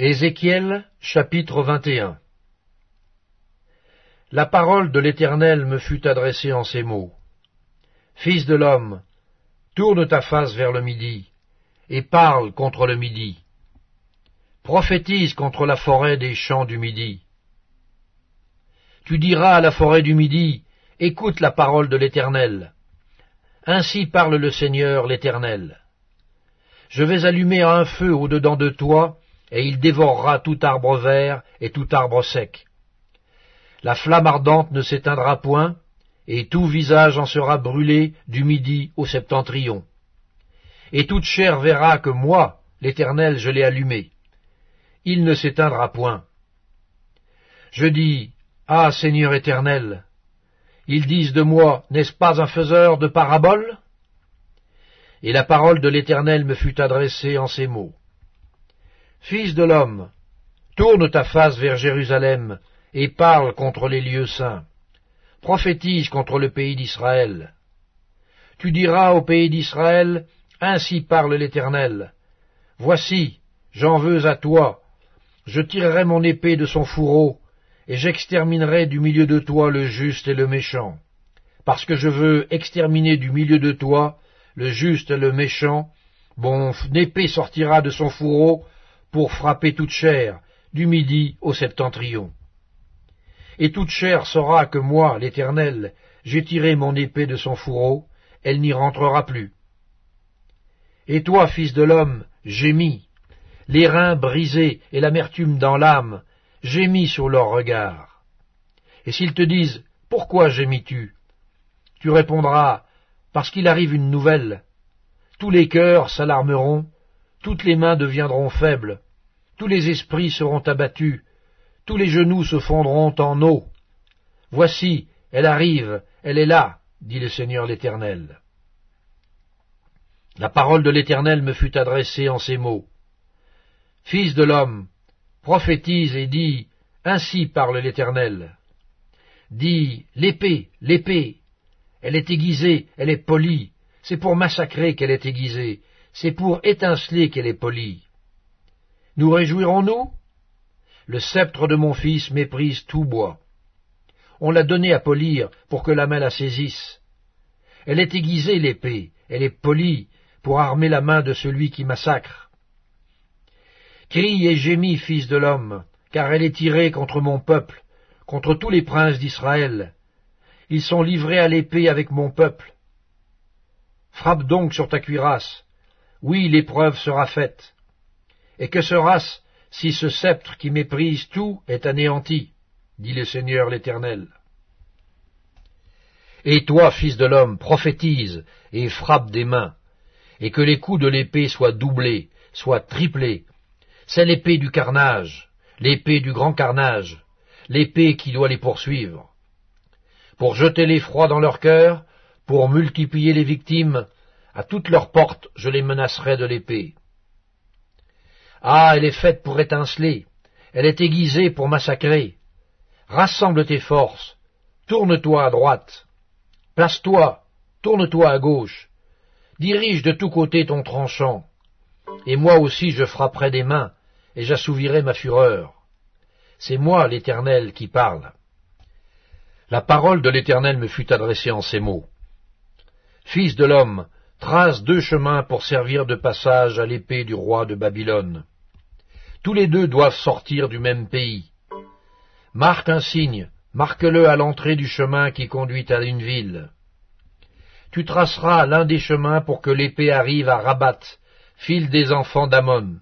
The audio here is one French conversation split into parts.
Ézéchiel chapitre 21 La parole de l'Éternel me fut adressée en ces mots. Fils de l'homme, tourne ta face vers le midi, et parle contre le midi. Prophétise contre la forêt des champs du midi. Tu diras à la forêt du midi, écoute la parole de l'Éternel. Ainsi parle le Seigneur l'Éternel. Je vais allumer un feu au-dedans de toi, et il dévorera tout arbre vert et tout arbre sec. La flamme ardente ne s'éteindra point, et tout visage en sera brûlé du midi au septentrion. Et toute chair verra que moi, l'Éternel, je l'ai allumé. Il ne s'éteindra point. Je dis, Ah Seigneur éternel, ils disent de moi, n'est-ce pas un faiseur de paraboles? Et la parole de l'Éternel me fut adressée en ces mots. Fils de l'homme, tourne ta face vers Jérusalem, et parle contre les lieux saints. Prophétise contre le pays d'Israël. Tu diras au pays d'Israël, Ainsi parle l'Éternel. Voici, j'en veux à toi. Je tirerai mon épée de son fourreau, et j'exterminerai du milieu de toi le juste et le méchant. Parce que je veux exterminer du milieu de toi le juste et le méchant, mon épée sortira de son fourreau, pour frapper toute chair, du midi au septentrion. Et toute chair saura que moi, l'Éternel, j'ai tiré mon épée de son fourreau, elle n'y rentrera plus. Et toi, fils de l'homme, gémis, les reins brisés et l'amertume dans l'âme, gémis sur leur regard. Et s'ils te disent, Pourquoi gémis-tu Tu répondras, Parce qu'il arrive une nouvelle. Tous les cœurs s'alarmeront, toutes les mains deviendront faibles, tous les esprits seront abattus, tous les genoux se fondront en eau. Voici, elle arrive, elle est là, dit le Seigneur l'Éternel. La parole de l'Éternel me fut adressée en ces mots. Fils de l'homme, prophétise et dis, Ainsi parle l'Éternel. Dis, l'épée, l'épée, elle est aiguisée, elle est polie, c'est pour massacrer qu'elle est aiguisée, c'est pour étinceler qu'elle est polie. Nous réjouirons-nous? Le sceptre de mon fils méprise tout bois. On l'a donné à polir pour que la main la saisisse. Elle est aiguisée, l'épée, elle est polie pour armer la main de celui qui massacre. Crie et gémis, fils de l'homme, car elle est tirée contre mon peuple, contre tous les princes d'Israël. Ils sont livrés à l'épée avec mon peuple. Frappe donc sur ta cuirasse. Oui, l'épreuve sera faite. Et que sera-ce si ce sceptre qui méprise tout est anéanti dit le Seigneur l'Éternel. Et toi, fils de l'homme, prophétise et frappe des mains, et que les coups de l'épée soient doublés, soient triplés. C'est l'épée du carnage, l'épée du grand carnage, l'épée qui doit les poursuivre. Pour jeter l'effroi dans leur cœur, pour multiplier les victimes, à toutes leurs portes je les menacerai de l'épée. Ah, elle est faite pour étinceler, elle est aiguisée pour massacrer. Rassemble tes forces, tourne-toi à droite, place-toi, tourne-toi à gauche, dirige de tous côtés ton tranchant, et moi aussi je frapperai des mains, et j'assouvirai ma fureur. C'est moi, l'Éternel, qui parle. La parole de l'Éternel me fut adressée en ces mots. Fils de l'homme, trace deux chemins pour servir de passage à l'épée du roi de Babylone. Tous les deux doivent sortir du même pays. Marque un signe, marque-le à l'entrée du chemin qui conduit à une ville. Tu traceras l'un des chemins pour que l'épée arrive à Rabat, file des enfants d'Amon,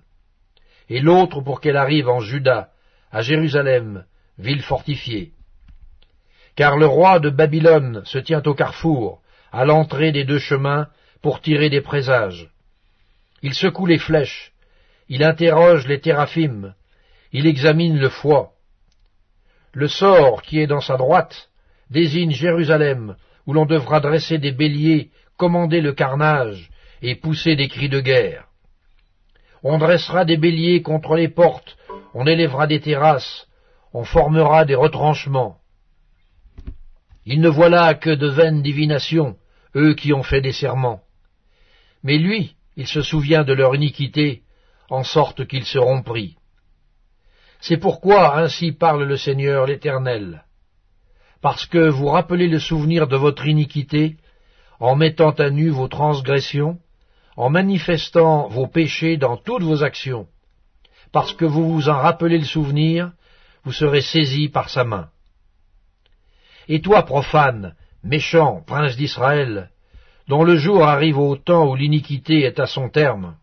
et l'autre pour qu'elle arrive en Juda, à Jérusalem, ville fortifiée. Car le roi de Babylone se tient au carrefour, à l'entrée des deux chemins, pour tirer des présages. Il secoue les flèches, il interroge les théraphim, il examine le foie. Le sort qui est dans sa droite désigne Jérusalem, où l'on devra dresser des béliers, commander le carnage et pousser des cris de guerre. On dressera des béliers contre les portes, on élèvera des terrasses, on formera des retranchements. Ils ne voient là que de vaines divinations, eux qui ont fait des serments. Mais lui, il se souvient de leur iniquité, en sorte qu'ils seront pris. C'est pourquoi ainsi parle le Seigneur l'Éternel. Parce que vous rappelez le souvenir de votre iniquité, en mettant à nu vos transgressions, en manifestant vos péchés dans toutes vos actions. Parce que vous vous en rappelez le souvenir, vous serez saisis par sa main. Et toi, profane, méchant, prince d'Israël, dont le jour arrive au temps où l'iniquité est à son terme,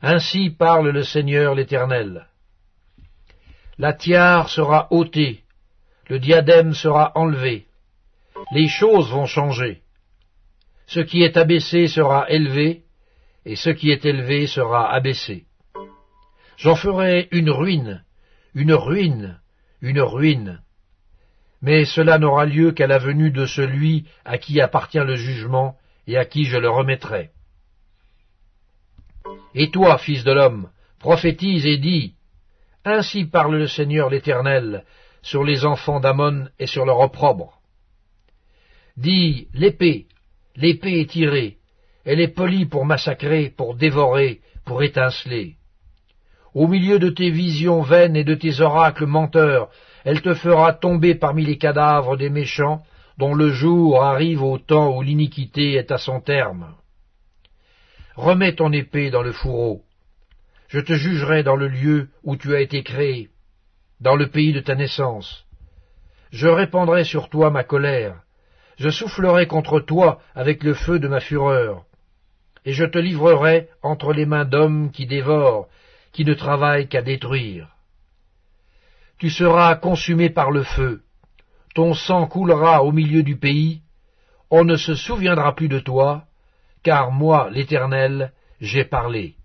ainsi parle le Seigneur l'Éternel. La tiare sera ôtée, le diadème sera enlevé, les choses vont changer. Ce qui est abaissé sera élevé, et ce qui est élevé sera abaissé. J'en ferai une ruine, une ruine, une ruine. Mais cela n'aura lieu qu'à la venue de celui à qui appartient le jugement et à qui je le remettrai. Et toi, fils de l'homme, prophétise et dis, Ainsi parle le Seigneur l'Éternel sur les enfants d'Amon et sur leur opprobre. Dis, l'épée, l'épée est tirée, elle est polie pour massacrer, pour dévorer, pour étinceler. Au milieu de tes visions vaines et de tes oracles menteurs, elle te fera tomber parmi les cadavres des méchants, le jour arrive au temps où l'iniquité est à son terme. Remets ton épée dans le fourreau. Je te jugerai dans le lieu où tu as été créé, dans le pays de ta naissance. Je répandrai sur toi ma colère, je soufflerai contre toi avec le feu de ma fureur, et je te livrerai entre les mains d'hommes qui dévorent, qui ne travaillent qu'à détruire. Tu seras consumé par le feu, ton sang coulera au milieu du pays, on ne se souviendra plus de toi, car moi, l'Éternel, j'ai parlé.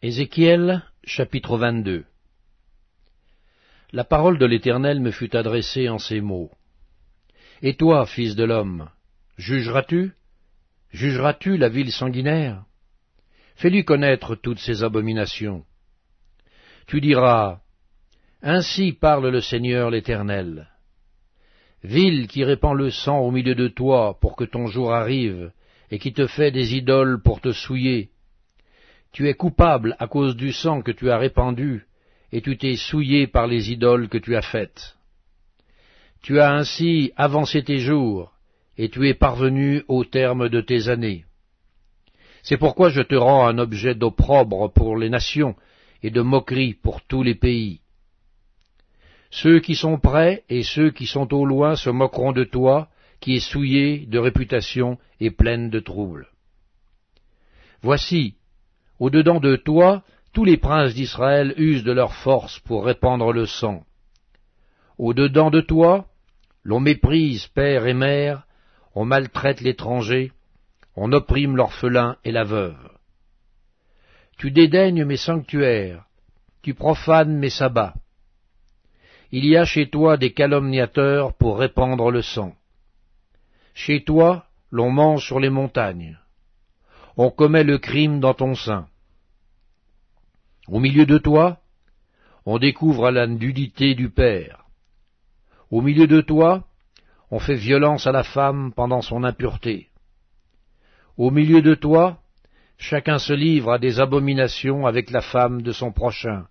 Ézéchiel chapitre 22 La parole de l'Éternel me fut adressée en ces mots. Et toi, fils de l'homme, jugeras-tu? Jugeras-tu la ville sanguinaire? Fais-lui connaître toutes ses abominations. Tu diras, Ainsi parle le Seigneur l'Éternel. Ville qui répand le sang au milieu de toi pour que ton jour arrive, et qui te fait des idoles pour te souiller, tu es coupable à cause du sang que tu as répandu, et tu t'es souillé par les idoles que tu as faites. Tu as ainsi avancé tes jours, et tu es parvenu au terme de tes années. C'est pourquoi je te rends un objet d'opprobre pour les nations, et de moquerie pour tous les pays. Ceux qui sont près et ceux qui sont au loin se moqueront de toi, qui es souillé de réputation et pleine de troubles. Voici, au-dedans de toi, tous les princes d'Israël usent de leur force pour répandre le sang. Au-dedans de toi, l'on méprise père et mère, on maltraite l'étranger, on opprime l'orphelin et la veuve. Tu dédaignes mes sanctuaires, tu profanes mes sabbats. Il y a chez toi des calomniateurs pour répandre le sang. Chez toi, l'on mange sur les montagnes on commet le crime dans ton sein. Au milieu de toi, on découvre la nudité du Père. Au milieu de toi, on fait violence à la femme pendant son impureté. Au milieu de toi, chacun se livre à des abominations avec la femme de son prochain.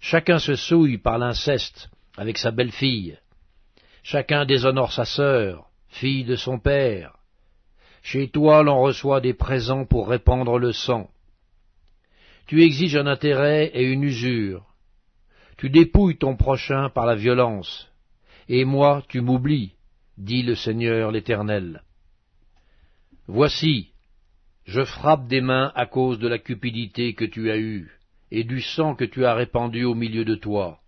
Chacun se souille par l'inceste avec sa belle-fille. Chacun déshonore sa sœur, fille de son père. Chez toi l'on reçoit des présents pour répandre le sang. Tu exiges un intérêt et une usure. Tu dépouilles ton prochain par la violence. Et moi tu m'oublies, dit le Seigneur l'Éternel. Voici, je frappe des mains à cause de la cupidité que tu as eue, et du sang que tu as répandu au milieu de toi.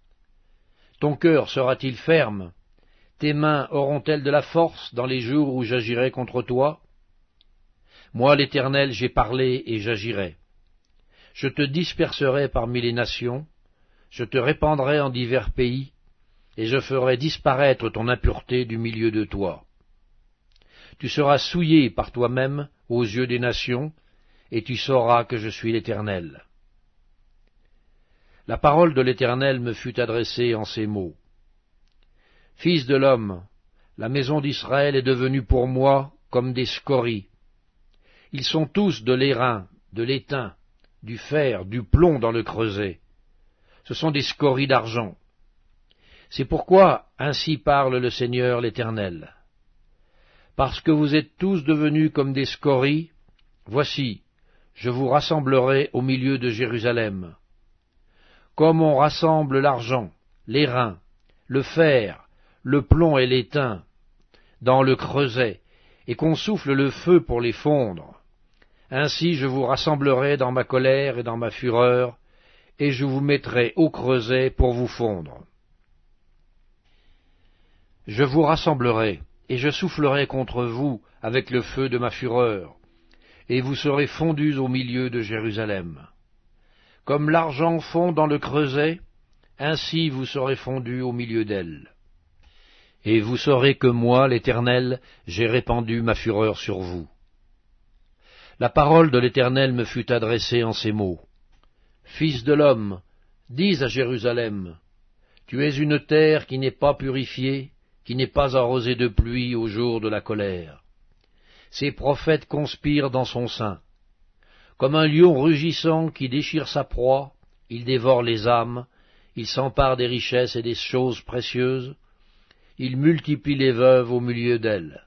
Ton cœur sera-t-il ferme? Tes mains auront-elles de la force dans les jours où j'agirai contre toi? Moi l'Éternel j'ai parlé et j'agirai. Je te disperserai parmi les nations, je te répandrai en divers pays, et je ferai disparaître ton impureté du milieu de toi. Tu seras souillé par toi-même aux yeux des nations, et tu sauras que je suis l'Éternel. La parole de l'Éternel me fut adressée en ces mots. Fils de l'homme, la maison d'Israël est devenue pour moi comme des scories. Ils sont tous de l'airain, de l'étain, du fer, du plomb dans le creuset. Ce sont des scories d'argent. C'est pourquoi ainsi parle le Seigneur l'Éternel. Parce que vous êtes tous devenus comme des scories, voici, je vous rassemblerai au milieu de Jérusalem. Comme on rassemble l'argent, l'airain, le fer, le plomb et l'étain dans le creuset, et qu'on souffle le feu pour les fondre. Ainsi je vous rassemblerai dans ma colère et dans ma fureur, et je vous mettrai au creuset pour vous fondre. Je vous rassemblerai, et je soufflerai contre vous avec le feu de ma fureur, et vous serez fondus au milieu de Jérusalem. Comme l'argent fond dans le creuset, ainsi vous serez fondus au milieu d'elle. Et vous saurez que moi, l'Éternel, j'ai répandu ma fureur sur vous. La parole de l'Éternel me fut adressée en ces mots. Fils de l'homme, dis à Jérusalem, Tu es une terre qui n'est pas purifiée, qui n'est pas arrosée de pluie au jour de la colère. Ses prophètes conspirent dans son sein. Comme un lion rugissant qui déchire sa proie, il dévore les âmes, il s'empare des richesses et des choses précieuses, il multiplie les veuves au milieu d'elles.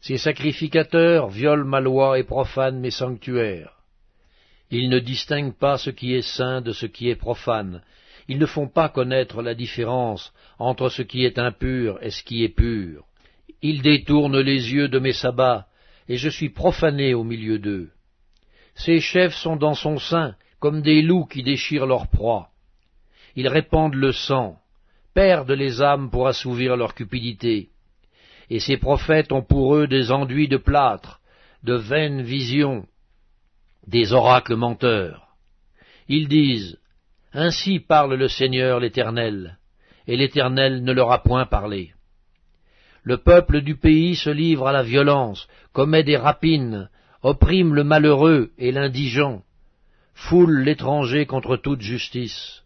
Ces sacrificateurs violent ma loi et profanent mes sanctuaires. Ils ne distinguent pas ce qui est saint de ce qui est profane. Ils ne font pas connaître la différence entre ce qui est impur et ce qui est pur. Ils détournent les yeux de mes sabbats, et je suis profané au milieu d'eux. Ces chefs sont dans son sein comme des loups qui déchirent leur proie. Ils répandent le sang, perdent les âmes pour assouvir leur cupidité. Et ces prophètes ont pour eux des enduits de plâtre, de vaines visions, des oracles menteurs. Ils disent, Ainsi parle le Seigneur l'Éternel, et l'Éternel ne leur a point parlé. Le peuple du pays se livre à la violence, commet des rapines, opprime le malheureux et l'indigent, foule l'étranger contre toute justice.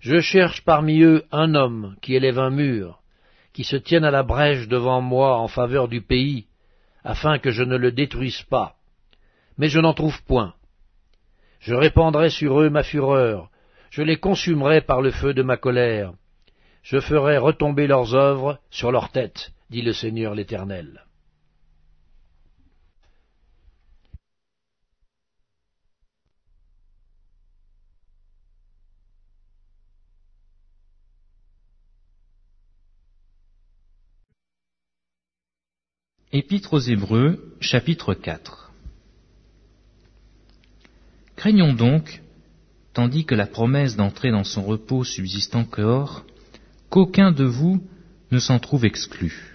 Je cherche parmi eux un homme qui élève un mur, qui se tienne à la brèche devant moi en faveur du pays, afin que je ne le détruise pas. Mais je n'en trouve point. Je répandrai sur eux ma fureur, je les consumerai par le feu de ma colère, je ferai retomber leurs œuvres sur leurs têtes, dit le Seigneur l'Éternel. Épître aux Hébreux, chapitre 4 Craignons donc, tandis que la promesse d'entrer dans son repos subsiste encore, qu'aucun de vous ne s'en trouve exclu.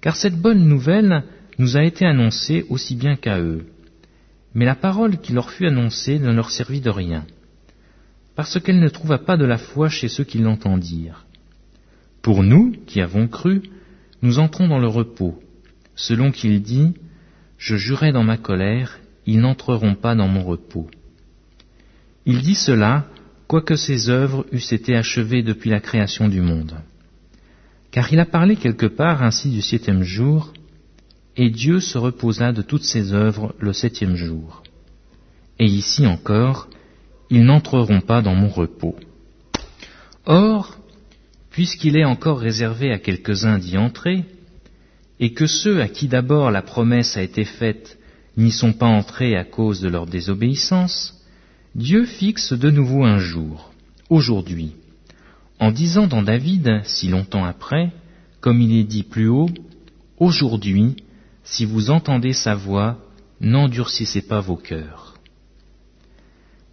Car cette bonne nouvelle nous a été annoncée aussi bien qu'à eux. Mais la parole qui leur fut annoncée ne leur servit de rien, parce qu'elle ne trouva pas de la foi chez ceux qui l'entendirent. Pour nous, qui avons cru, nous entrons dans le repos, selon qu'il dit, Je jurai dans ma colère, ils n'entreront pas dans mon repos. Il dit cela, quoique ses œuvres eussent été achevées depuis la création du monde. Car il a parlé quelque part ainsi du septième jour, et Dieu se reposa de toutes ses œuvres le septième jour. Et ici encore, ils n'entreront pas dans mon repos. Or, puisqu'il est encore réservé à quelques-uns d'y entrer, et que ceux à qui d'abord la promesse a été faite n'y sont pas entrés à cause de leur désobéissance, Dieu fixe de nouveau un jour, aujourd'hui, en disant dans David, si longtemps après, comme il est dit plus haut, Aujourd'hui, si vous entendez sa voix, n'endurcissez pas vos cœurs.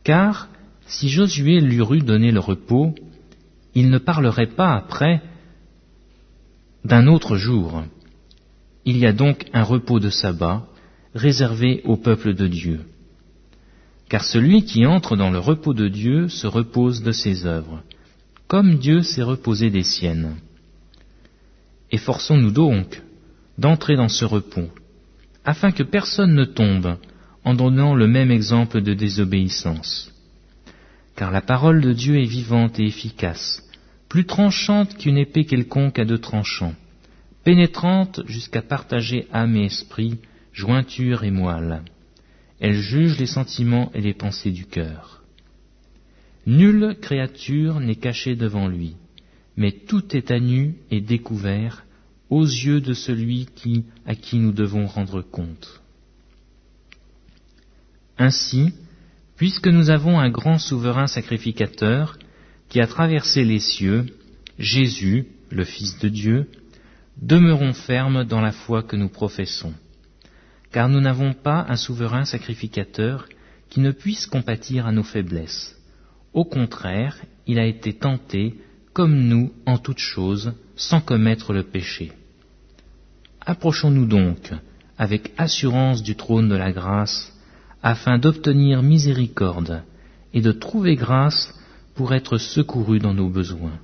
Car, si Josué lui eût donné le repos, il ne parlerait pas après d'un autre jour, il y a donc un repos de sabbat réservé au peuple de Dieu. Car celui qui entre dans le repos de Dieu se repose de ses œuvres, comme Dieu s'est reposé des siennes. Efforçons-nous donc d'entrer dans ce repos, afin que personne ne tombe en donnant le même exemple de désobéissance. Car la parole de Dieu est vivante et efficace, plus tranchante qu'une épée quelconque à deux tranchants, pénétrante jusqu'à partager âme et esprit, jointure et moelle. Elle juge les sentiments et les pensées du cœur. Nulle créature n'est cachée devant lui, mais tout est à nu et découvert aux yeux de celui à qui nous devons rendre compte. Ainsi, puisque nous avons un grand souverain sacrificateur qui a traversé les cieux, Jésus, le Fils de Dieu, demeurons fermes dans la foi que nous professons, car nous n'avons pas un souverain sacrificateur qui ne puisse compatir à nos faiblesses. Au contraire, il a été tenté comme nous en toutes choses, sans commettre le péché. Approchons-nous donc avec assurance du trône de la grâce, afin d'obtenir miséricorde et de trouver grâce pour être secourus dans nos besoins.